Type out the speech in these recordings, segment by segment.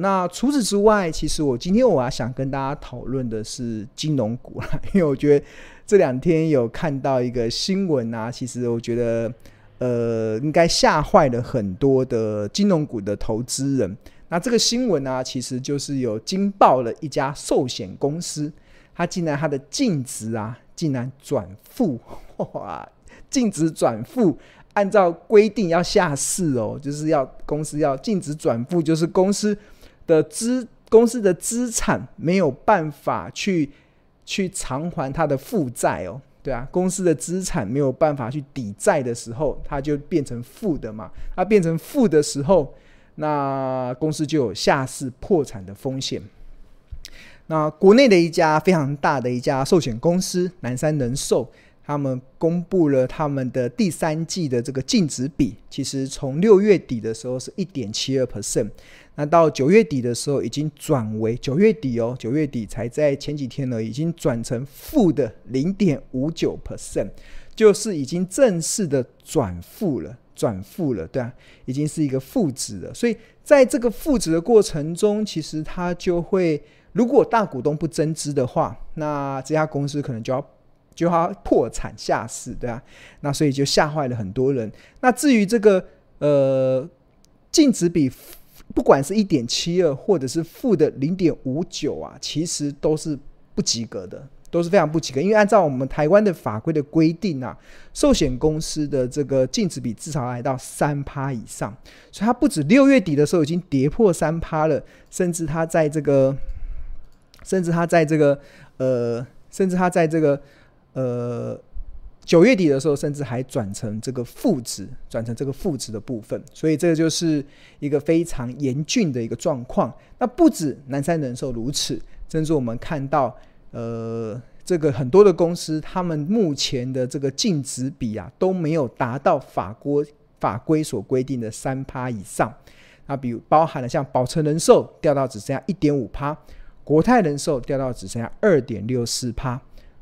那除此之外，其实我今天我要想跟大家讨论的是金融股啦，因为我觉得这两天有看到一个新闻啊，其实我觉得呃应该吓坏了很多的金融股的投资人。那这个新闻呢、啊，其实就是有惊爆了一家寿险公司，它竟然它的净值啊，竟然转负，哇，净值转负。按照规定要下市哦，就是要公司要净值转负，就是公司的资公司的资产没有办法去去偿还它的负债哦，对啊，公司的资产没有办法去抵债的时候，它就变成负的嘛。它变成负的时候，那公司就有下市破产的风险。那国内的一家非常大的一家寿险公司南山人寿。他们公布了他们的第三季的这个净值比，其实从六月底的时候是一点七二 percent，那到九月底的时候已经转为九月底哦，九月底才在前几天呢，已经转成负的零点五九 percent，就是已经正式的转负了，转负了，对啊，已经是一个负值了。所以在这个负值的过程中，其实它就会，如果大股东不增资的话，那这家公司可能就要。就它破产下市，对啊，那所以就吓坏了很多人。那至于这个呃净值比，不管是一点七二或者是负的零点五九啊，其实都是不及格的，都是非常不及格。因为按照我们台湾的法规的规定啊，寿险公司的这个净值比至少来到三趴以上，所以它不止六月底的时候已经跌破三趴了，甚至它在这个，甚至它在这个呃，甚至它在这个。呃，九月底的时候，甚至还转成这个负值，转成这个负值的部分，所以这个就是一个非常严峻的一个状况。那不止南山人寿如此，甚至我们看到，呃，这个很多的公司，他们目前的这个净值比啊，都没有达到法规法规所规定的三趴以上。那比如包含了像保诚人寿掉到只剩下一点五趴，国泰人寿掉到只剩下二点六四趴。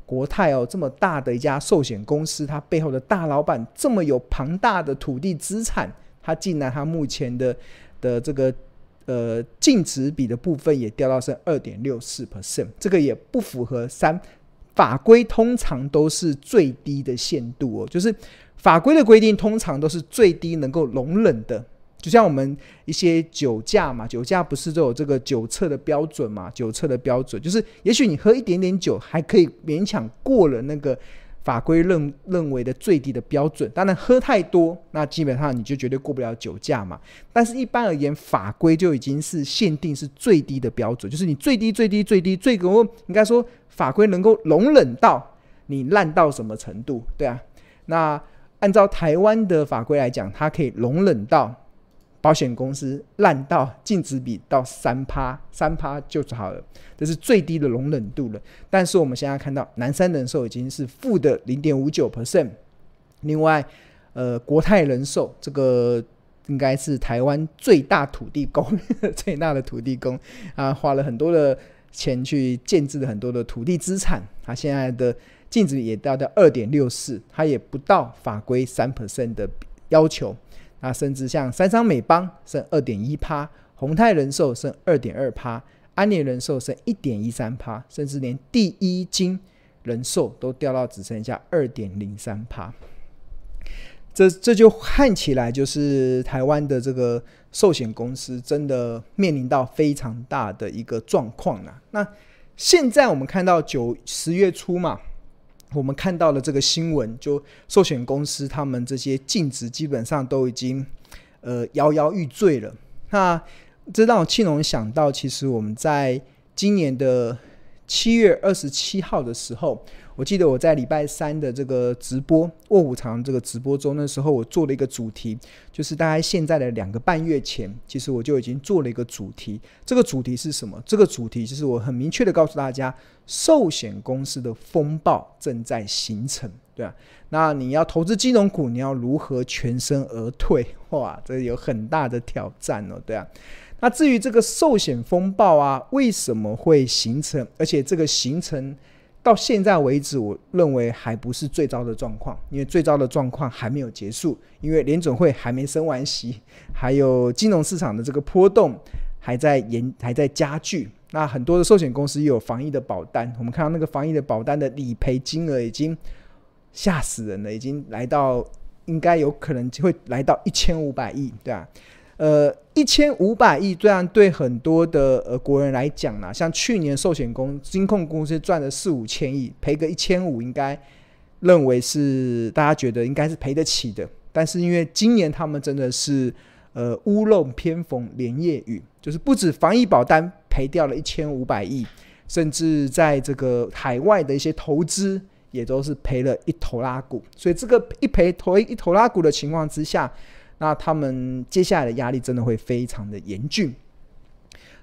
国泰哦，这么大的一家寿险公司，它背后的大老板这么有庞大的土地资产，它竟然它目前的的这个呃净值比的部分也掉到剩二点六四 percent，这个也不符合三法规，通常都是最低的限度哦，就是法规的规定通常都是最低能够容忍的。就像我们一些酒驾嘛，酒驾不是都有这个酒测的标准嘛？酒测的标准就是，也许你喝一点点酒还可以勉强过了那个法规认认为的最低的标准。当然喝太多，那基本上你就绝对过不了酒驾嘛。但是一般而言，法规就已经是限定是最低的标准，就是你最低最低最低最高，应该说法规能够容忍到你烂到什么程度？对啊，那按照台湾的法规来讲，它可以容忍到。保险公司烂到净值比到三趴，三趴就好了，这是最低的容忍度了。但是我们现在看到南山人寿已经是负的零点五九 percent，另外，呃，国泰人寿这个应该是台湾最大土地公，最大的土地公啊，花了很多的钱去建置了很多的土地资产，它现在的净值也达到二点六四，它也不到法规三 percent 的要求。啊，甚至像三商美邦剩二点一趴，宏泰人寿剩二点二趴，安联人寿剩一点一三趴，甚至连第一金人寿都掉到只剩下二点零三趴。这这就看起来就是台湾的这个寿险公司真的面临到非常大的一个状况了。那现在我们看到九十月初嘛。我们看到了这个新闻，就寿险公司他们这些净值基本上都已经呃摇摇欲坠了。那这让我庆隆想到，其实我们在今年的七月二十七号的时候。我记得我在礼拜三的这个直播卧虎藏这个直播中，那时候我做了一个主题，就是大概现在的两个半月前，其实我就已经做了一个主题。这个主题是什么？这个主题就是我很明确的告诉大家，寿险公司的风暴正在形成，对啊，那你要投资金融股，你要如何全身而退？哇，这有很大的挑战哦，对啊。那至于这个寿险风暴啊，为什么会形成？而且这个形成。到现在为止，我认为还不是最糟的状况，因为最糟的状况还没有结束，因为联准会还没升完息，还有金融市场的这个波动还在延还在加剧。那很多的寿险公司有防疫的保单，我们看到那个防疫的保单的理赔金额已经吓死人了，已经来到应该有可能会来到一千五百亿，对吧？呃，一千五百亿，虽然对很多的呃国人来讲呢，像去年寿险公金控公司赚了四五千亿，赔个一千五，应该认为是大家觉得应该是赔得起的。但是因为今年他们真的是呃屋漏偏逢连夜雨，就是不止防疫保单赔掉了一千五百亿，甚至在这个海外的一些投资也都是赔了一头拉股。所以这个一赔头一头拉股的情况之下。那他们接下来的压力真的会非常的严峻。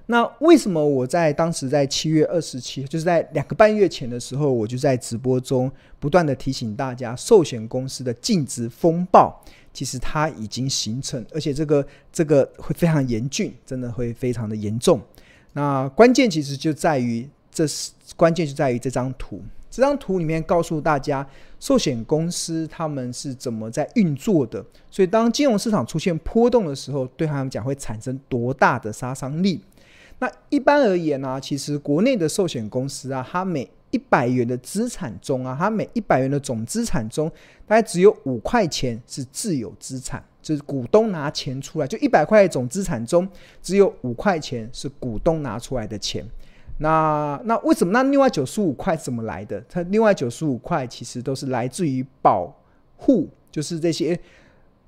那为什么我在当时在七月二十七，就是在两个半月前的时候，我就在直播中不断的提醒大家，寿险公司的净值风暴其实它已经形成，而且这个这个会非常严峻，真的会非常的严重。那关键其实就在于，这是关键就在于这张图。这张图里面告诉大家，寿险公司他们是怎么在运作的。所以，当金融市场出现波动的时候，对他们讲会产生多大的杀伤力？那一般而言呢、其实国内的寿险公司啊，它每一百元的资产中啊，它每一百元的总资产中，大概只有五块钱是自有资产，就是股东拿钱出来，就一百块总资产中，只有五块钱是股东拿出来的钱。那那为什么？那另外九十五块怎么来的？它另外九十五块其实都是来自于保户，就是这些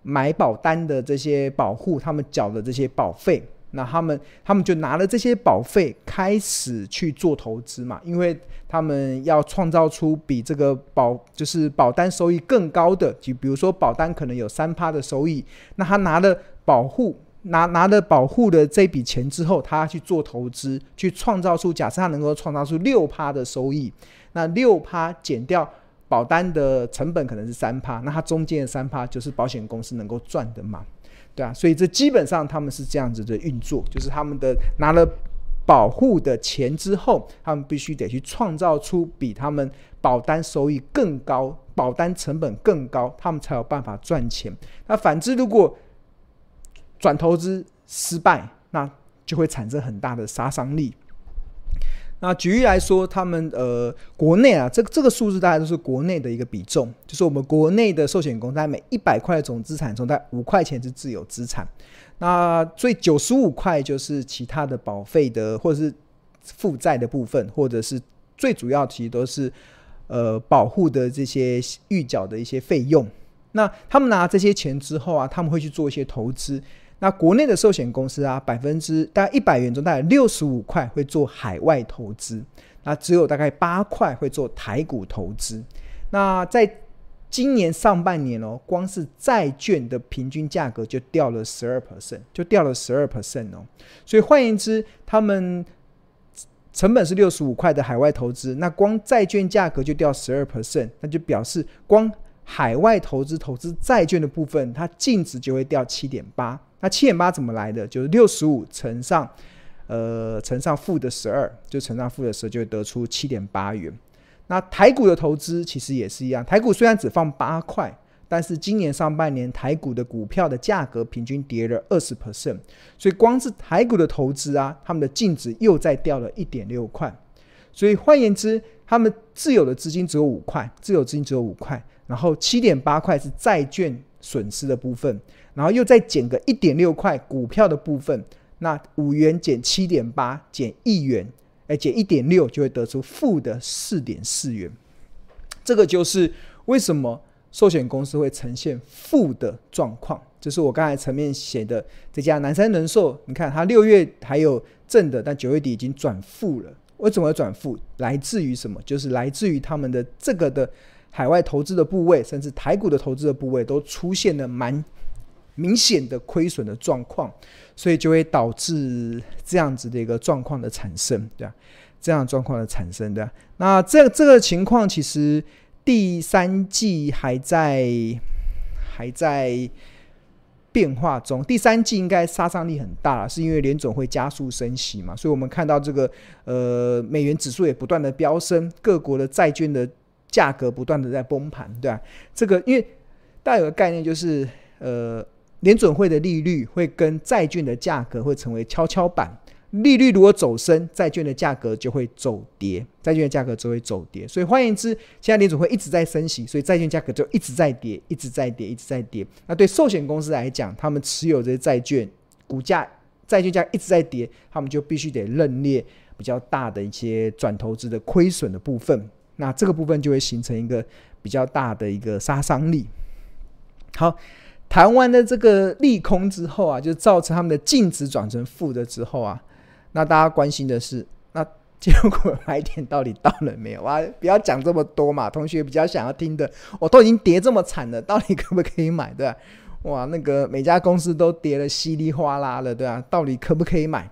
买保单的这些保户，他们缴的这些保费。那他们他们就拿了这些保费开始去做投资嘛，因为他们要创造出比这个保就是保单收益更高的，就比如说保单可能有三趴的收益，那他拿了保护。拿拿了保护的这笔钱之后，他去做投资，去创造出假设他能够创造出六趴的收益，那六趴减掉保单的成本可能是三趴，那他中间的三趴就是保险公司能够赚的嘛，对啊，所以这基本上他们是这样子的运作，就是他们的拿了保护的钱之后，他们必须得去创造出比他们保单收益更高、保单成本更高，他们才有办法赚钱。那反之，如果转投资失败，那就会产生很大的杀伤力。那举例来说，他们呃国内啊，这个这个数字大概都是国内的一个比重，就是我们国内的寿险公司在每一百块的总资产中，在五块钱是自有资产，那最九十五块就是其他的保费的或者是负债的部分，或者是最主要其实都是呃保护的这些预缴的一些费用。那他们拿这些钱之后啊，他们会去做一些投资。那国内的寿险公司啊，百分之大概一百元中，大概六十五块会做海外投资，那只有大概八块会做台股投资。那在今年上半年哦，光是债券的平均价格就掉了十二 percent，就掉了十二 percent 哦。所以换言之，他们成本是六十五块的海外投资，那光债券价格就掉十二 percent，那就表示光海外投资投资债券的部分，它净值就会掉七点八。那七点八怎么来的？就是六十五乘上，呃，乘上负的十二，就乘上负的十二，就会得出七点八元。那台股的投资其实也是一样，台股虽然只放八块，但是今年上半年台股的股票的价格平均跌了二十 percent，所以光是台股的投资啊，他们的净值又再掉了一点六块。所以换言之，他们自有的资金只有五块，自有资金只有五块，然后七点八块是债券损失的部分。然后又再减个一点六块股票的部分，那五元减七点八减一元，哎，减一点六就会得出负的四点四元。这个就是为什么寿险公司会呈现负的状况。这是我刚才前面写的这家南山人寿，你看它六月还有正的，但九月底已经转负了。为什么会转负？来自于什么？就是来自于他们的这个的海外投资的部位，甚至台股的投资的部位都出现了蛮。明显的亏损的状况，所以就会导致这样子的一个状况的产生，对吧？这样状况的产生，对吧？那这这个情况其实第三季还在还在变化中，第三季应该杀伤力很大，是因为联总会加速升息嘛，所以我们看到这个呃美元指数也不断的飙升，各国的债券的价格不断的在崩盘，对吧？这个因为大家有个概念就是呃。联准会的利率会跟债券的价格会成为跷跷板。利率如果走升，债券的价格就会走跌，债券的价格就会走跌。所以换言之，现在联准会一直在升息，所以债券价格就一直在跌，一直在跌，一直在跌。那对寿险公司来讲，他们持有这些债券，股价、债券价一直在跌，他们就必须得认列比较大的一些转投资的亏损的部分。那这个部分就会形成一个比较大的一个杀伤力。好。谈完了这个利空之后啊，就造成他们的净值转成负的之后啊，那大家关心的是，那结果 买点到底到了没有啊？不要讲这么多嘛，同学比较想要听的，我都已经跌这么惨了，到底 可不可以买？对吧？哇，那个每家公司都跌了稀里哗啦了，对吧？到底可不可以买？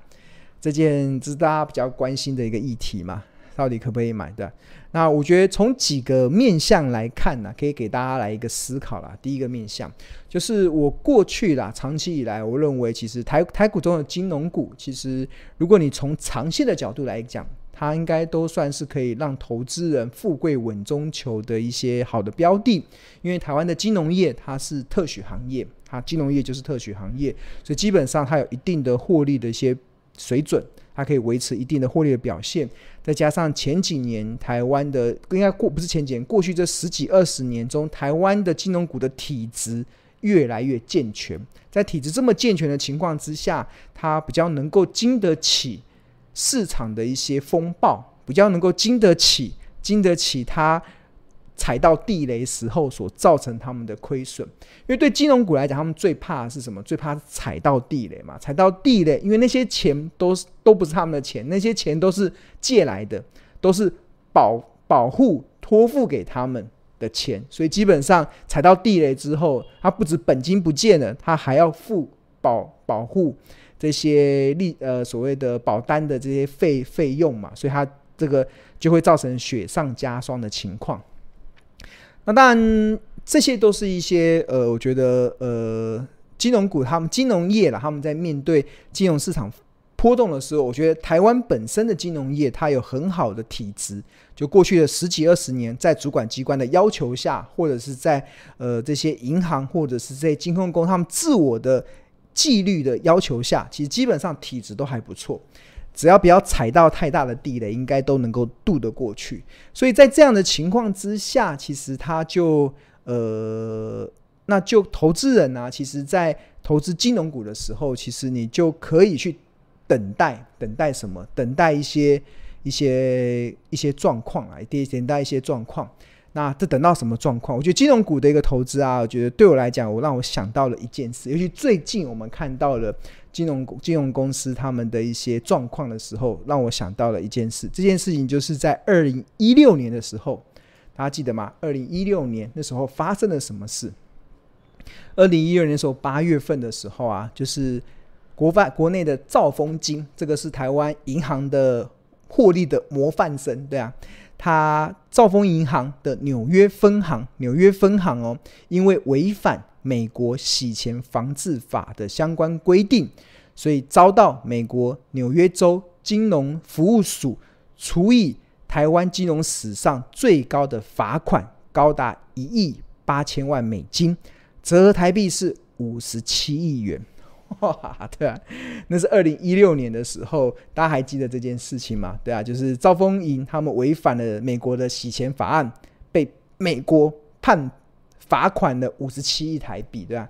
这件是大家比较关心的一个议题嘛。到底可不可以买的？那我觉得从几个面向来看呢、可以给大家来一个思考啦。第一个面向就是我过去啦，长期以来，我认为其实台台股中的金融股，其实如果你从长线的角度来讲，它应该都算是可以让投资人富贵稳中求的一些好的标的。因为台湾的金融业它是特许行业，它金融业就是特许行业，所以基本上它有一定的获利的一些水准。它可以维持一定的获利的表现，再加上前几年台湾的应该过不是前几年，过去这十几二十年中，台湾的金融股的体质越来越健全。在体质这么健全的情况之下，它比较能够经得起市场的一些风暴，比较能够经得起经得起它。踩到地雷时候所造成他们的亏损，因为对金融股来讲，他们最怕的是什么？最怕踩到地雷嘛。踩到地雷，因为那些钱都是都不是他们的钱，那些钱都是借来的，都是保保护托付给他们的钱，所以基本上踩到地雷之后，他不止本金不见了，他还要付保保护这些利呃所谓的保单的这些费费用嘛，所以他这个就会造成雪上加霜的情况。那当然，这些都是一些呃，我觉得呃，金融股他们金融业啦，他们在面对金融市场波动的时候，我觉得台湾本身的金融业它有很好的体质。就过去的十几二十年，在主管机关的要求下，或者是在呃这些银行或者是这些金控公他们自我的纪律的要求下，其实基本上体质都还不错。只要不要踩到太大的地雷，应该都能够渡得过去。所以在这样的情况之下，其实他就呃，那就投资人呢、啊，其实在投资金融股的时候，其实你就可以去等待，等待什么？等待一些一些一些状况啊，等待一些状况。那这等到什么状况？我觉得金融股的一个投资啊，我觉得对我来讲，我让我想到了一件事，尤其最近我们看到了。金融金融公司他们的一些状况的时候，让我想到了一件事。这件事情就是在二零一六年的时候，大家记得吗？二零一六年那时候发生了什么事？二零一六年的时候八月份的时候啊，就是国外国内的兆丰金，这个是台湾银行的获利的模范生，对啊，它兆丰银行的纽约分行，纽约分行哦，因为违反。美国洗钱防治法的相关规定，所以遭到美国纽约州金融服务署处以台湾金融史上最高的罚款，高达一亿八千万美金，折合台币是五十七亿元。哇，对啊，那是二零一六年的时候，大家还记得这件事情吗？对啊，就是兆丰银他们违反了美国的洗钱法案，被美国判。罚款了五十七亿台币，对吧？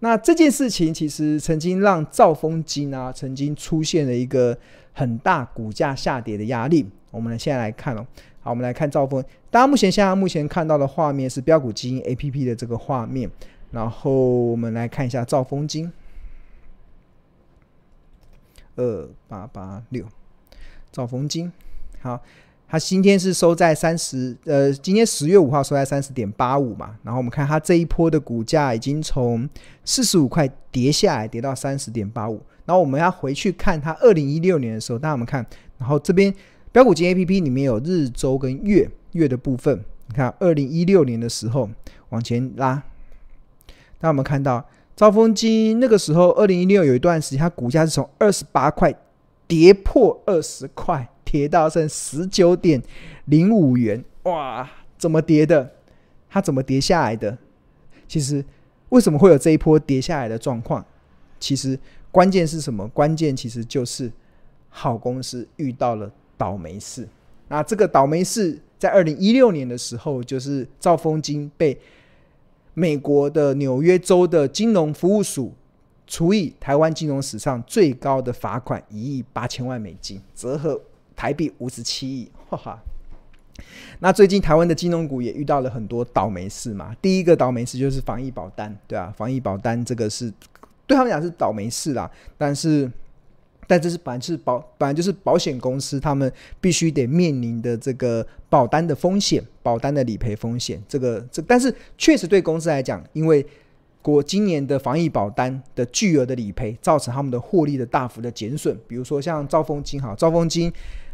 那这件事情其实曾经让兆丰金啊，曾经出现了一个很大股价下跌的压力。我们现在来看哦，好，我们来看兆丰。大家目前现在目前看到的画面是标股基金 APP 的这个画面，然后我们来看一下兆丰金，二八八六，兆丰金，好。它今天是收在三十，呃，今天十月五号收在三十点八五嘛，然后我们看它这一波的股价已经从四十五块跌下来，跌到三十点八五。然后我们要回去看它二零一六年的时候，大家我们看，然后这边标股金 A P P 里面有日周跟月月的部分，你看二零一六年的时候往前拉，那我们看到兆丰金那个时候二零一六有一段时间，它股价是从二十八块跌破二十块。跌到剩十九点零五元，哇！怎么跌的？它怎么跌下来的？其实为什么会有这一波跌下来的状况？其实关键是什么？关键其实就是好公司遇到了倒霉事。那这个倒霉事在二零一六年的时候，就是兆丰金被美国的纽约州的金融服务署处以台湾金融史上最高的罚款一亿八千万美金，折合台币五十七亿。哈哈。那最近台湾的金融股也遇到了很多倒霉事嘛。第一个倒霉事就是防疫保单，对啊，防疫保单这个是对他们讲是倒霉事啦，但是。但这是本来是保，本来就是保险公司他们必须得面临的这个保单的风险，保单的理赔风险。这个这，但是确实对公司来讲，因为国今年的防疫保单的巨额的理赔，造成他们的获利的大幅的减损。比如说像兆丰金哈，兆丰金，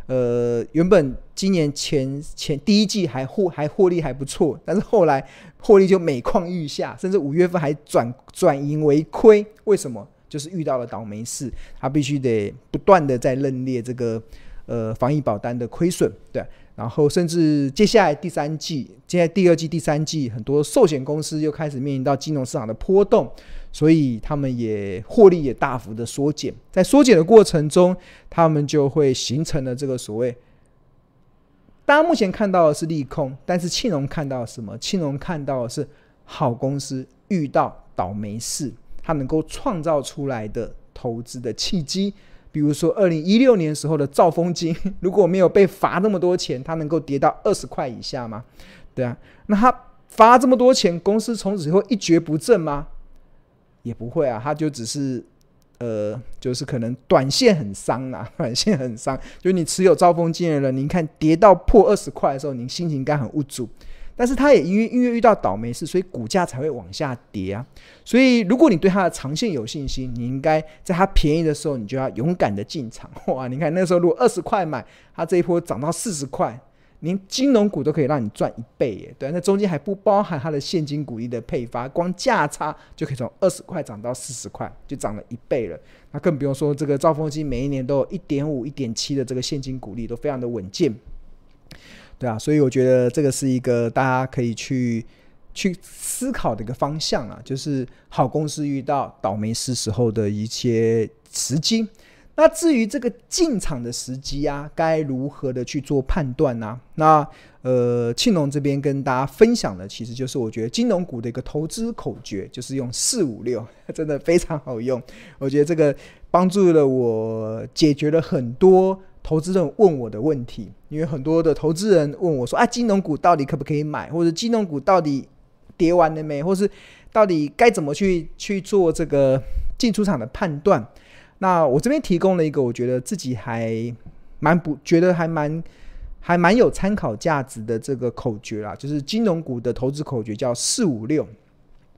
呃，原本今年前前第一季还获还获利还不错，但是后来获利就每况愈下，甚至五月份还转转盈为亏。为什么？就是遇到了倒霉事，他必须得不断的在认列这个呃防疫保单的亏损，对，然后甚至接下来第三季，接下第二季、第三季，很多寿险公司又开始面临到金融市场的波动，所以他们也获利也大幅的缩减，在缩减的过程中，他们就会形成了这个所谓，大家目前看到的是利空，但是庆隆看到什么？庆隆看到的是好公司遇到倒霉事。它能够创造出来的投资的契机，比如说二零一六年时候的兆丰金，如果没有被罚那么多钱，它能够跌到二十块以下吗？对啊，那它罚这么多钱，公司从此以后一蹶不振吗？也不会啊，它就只是呃，就是可能短线很伤啊，短线很伤。就你持有兆丰金的人，您看跌到破二十块的时候，您心情应该很无助。但是它也因为因为遇到倒霉事，所以股价才会往下跌啊。所以如果你对它的长线有信心，你应该在它便宜的时候，你就要勇敢的进场。哇，你看那时候如果二十块买，它这一波涨到四十块，连金融股都可以让你赚一倍耶。对，那中间还不包含它的现金股利的配发，光价差就可以从二十块涨到四十块，就涨了一倍了。那更不用说这个兆丰金每一年都有一点五、一点七的这个现金股利，都非常的稳健。对啊，所以我觉得这个是一个大家可以去去思考的一个方向啊，就是好公司遇到倒霉事时候的一些时机。那至于这个进场的时机啊，该如何的去做判断呢、那呃，庆隆这边跟大家分享的，其实就是我觉得金融股的一个投资口诀，就是用四五六，真的非常好用。我觉得这个帮助了我解决了很多。投资人问我的问题，因为很多的投资人问我说：“啊，金融股到底可不可以买？或者金融股到底跌完了没？或是到底该怎么去去做这个进出场的判断？”那我这边提供了一个我觉得自己还蛮不觉得还蛮还蛮有参考价值的这个口诀啦，就是金融股的投资口诀叫四五六。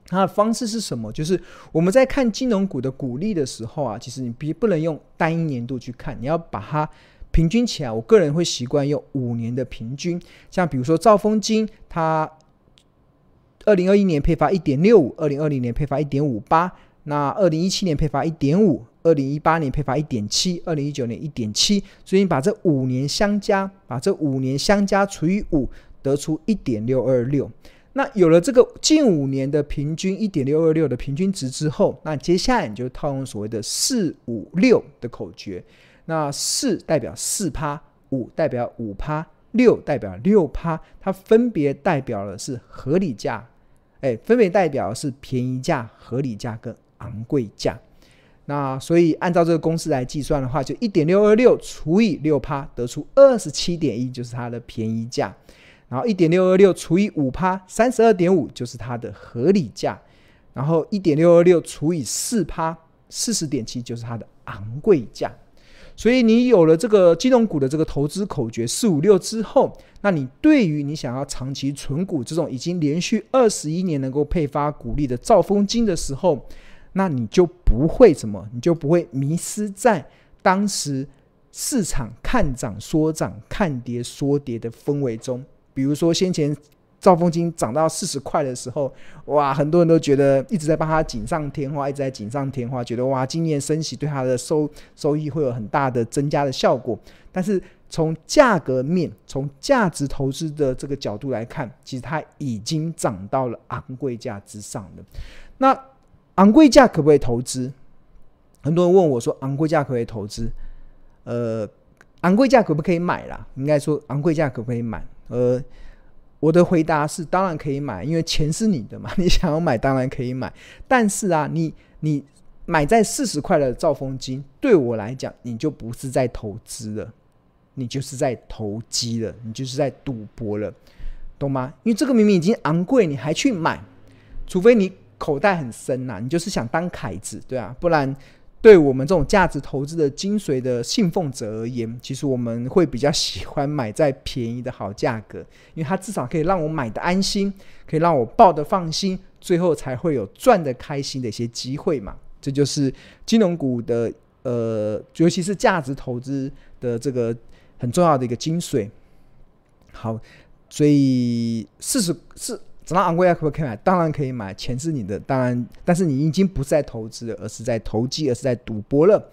它的方式是什么？就是我们在看金融股的股利的时候啊，其实你别不能用单一年度去看，你要把它。平均起来，我个人会习惯用五年的平均。像比如说兆丰金，它二零二一年配发一点六五，二零二零年配发一点五八，那二零一七年配发一点五，二零一八年配发一点七，二零一九年一点七。所以你把这五年相加，把这五年相加除以五，得出一点六二六。那有了这个近五年的平均一点六二六的平均值之后，那接下来你就套用所谓的四五六的口诀。那四代表四趴，五代表五趴，六代表六趴，它分别代表的是合理价，哎，分别代表的是便宜价、合理价跟昂贵价。那所以按照这个公式来计算的话，就一点六二六除以六趴，得出二十七点一，就是它的便宜价。然后一点六二六除以五趴，三十二点五，就是它的合理价。然后一点六二六除以四趴，四十点七，就是它的昂贵价。所以你有了这个金融股的这个投资口诀四五六之后，那你对于你想要长期存股这种已经连续二十一年能够配发股利的兆丰金的时候，那你就不会什么，你就不会迷失在当时市场看涨说涨、看跌说跌的氛围中。比如说先前。兆丰金涨到四十块的时候，哇，很多人都觉得一直在帮他锦上添花，一直在锦上添花，觉得哇，今年升息对他的收收益会有很大的增加的效果。但是从价格面、从价值投资的这个角度来看，其实它已经涨到了昂贵价之上了。那昂贵价可不可以投资？很多人问我说，昂贵价可不可以投资？呃，昂贵价可不可以买啦？应该说，昂贵价可不可以买？呃，我的回答是，当然可以买，因为钱是你的嘛，你想要买当然可以买。但是啊，你你买在四十块的兆丰金，对我来讲，你就不是在投资了，你就是在投机了，你就是在赌博了，懂吗？因为这个明明已经昂贵，你还去买，除非你口袋很深呐、你就是想当凯子，对啊，不然。对我们这种价值投资的精髓的信奉者而言，其实我们会比较喜欢买在便宜的好价格，因为它至少可以让我买的安心，可以让我抱的放心，最后才会有赚的开心的一些机会嘛。这就是金融股的呃，尤其是价值投资的这个很重要的一个精髓。好，所以四十四。什么昂贵价可不可以买？当然可以买，钱是你的，当然，但是你已经不是在投资，而是在投机，而是在赌博了。